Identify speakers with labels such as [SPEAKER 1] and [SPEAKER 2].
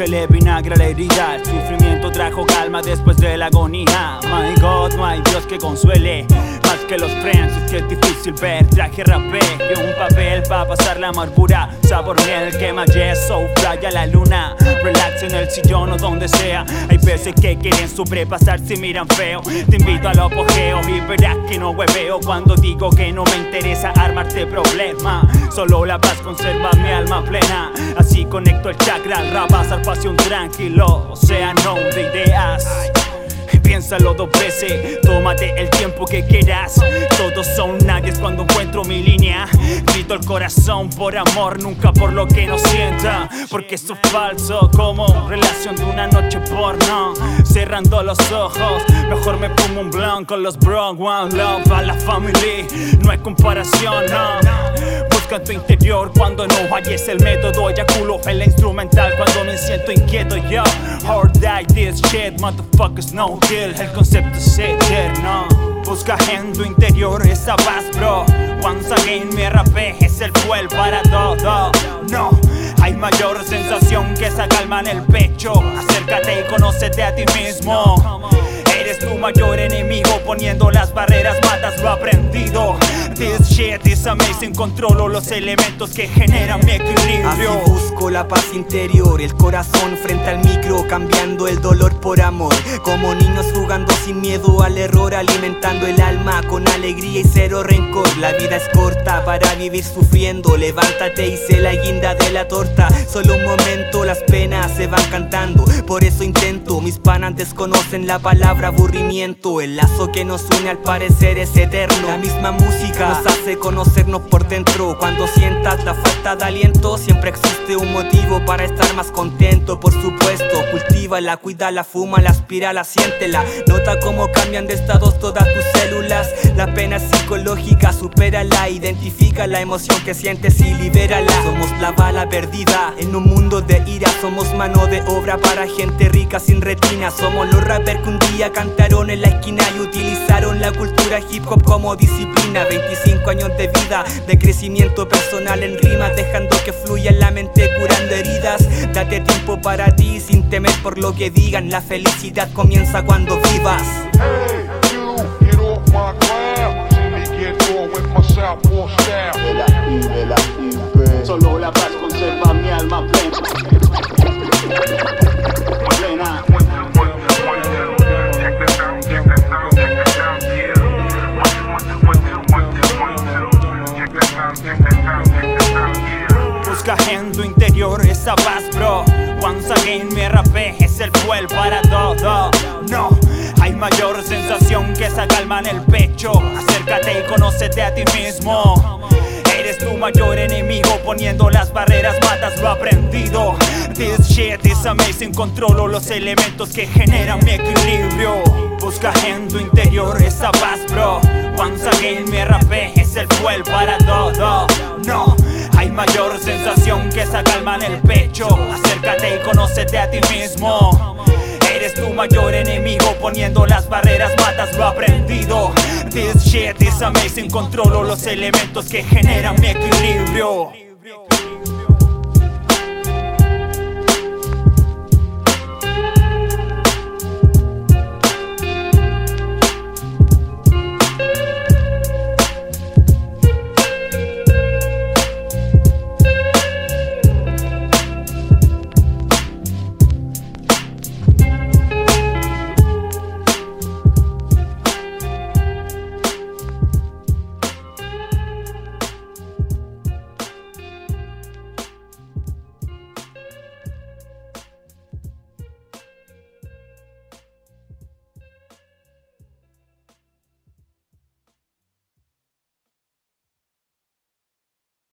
[SPEAKER 1] Échale vinagre a la herida, el sufrimiento trajo calma después de la agonía. My God, no hay Dios que consuele más que los friends, es que es difícil ver. Traje rapé y un papel pa' pasar la amargura. Sabor miel, quema yeso, playa la luna. Relax en el sillón o donde sea. Hay veces que quieren sobrepasar si miran feo. Te invito al apogeo y verás que no hueveo cuando digo que no me interesa armarte problema. Solo la paz conserva mi alma plena. Así conecto el chakra al rap, al pasión tranquilo. Océano de ideas. Piénsalo dos veces, tómate el tiempo que quieras. Todos son nadie cuando encuentro mi línea. Grito el corazón por amor, nunca por lo que no sienta. Porque eso es falso, como relación de una noche porno. Cerrando los ojos, mejor me pongo un blanco con los bro. One love a la family, no hay comparación, no. Busca en tu interior cuando no halles el método. Eyaculo en la instrumental cuando me siento inquieto. Yo, hard die this shit, motherfuckers no kill. El concepto es eterno. Busca en tu interior esa paz, bro. Once again, mi rapé es el fuel para todo. No, hay mayor sensación que esa calma en el pecho. Acércate y conócete a ti mismo. Eres tu mayor enemigo poniendo las barreras, matas lo aprendido. This shit controlo los elementos que generan mi equilibrio.
[SPEAKER 2] Así busco la paz interior, el corazón frente al micro, cambiando el dolor por amor. Como niños jugando sin miedo al error, alimentando el alma con alegría y cero rencor. La vida es corta para vivir sufriendo, levántate y sé la guinda de la torta. Solo un momento, las penas se van cantando, por eso intento. Mis panas desconocen la palabra aburrimiento, el lazo que nos une al parecer es eterno. La misma música nos hace conocernos por dentro. Cuando sientas la falta de aliento, siempre existe un motivo para estar más contento. Por supuesto, cultívala, cuídala, fúmala, aspírala, siéntela. Nota cómo cambian de estados todas tus células. La pena es psicológica, supérala, identifica la emoción que sientes y libérala. Somos la bala perdida en un mundo de ira. Somos mano de obra para gente rica sin retina. Somos los rappers que un día cantaron en la esquina y utilizaron la cultura hip hop como disciplina. 25 años de vida, de crecimiento personal en rimas, dejando que fluya en la mente, curando heridas. Date tiempo para ti sin temer por lo que digan. La felicidad comienza cuando vivas.
[SPEAKER 1] Esa paz, bro. Once again, mi rapé es el fuel para todo. No, hay mayor sensación que esa calma en el pecho. Acércate y conócete a ti mismo. Eres tu mayor enemigo poniendo las barreras, matas lo aprendido. This shit is amazing, controlo los elementos que generan mi equilibrio. Busca en tu interior esa paz, bro. Once again, mi rapé es el fuel para todo. No, hay mayor sensación que esa calma en el pecho. Acércate y conócete a ti mismo. Eres tu mayor enemigo poniendo las barreras, matas lo aprendido. This shit is amazing, controlo los elementos que generan mi equilibrio.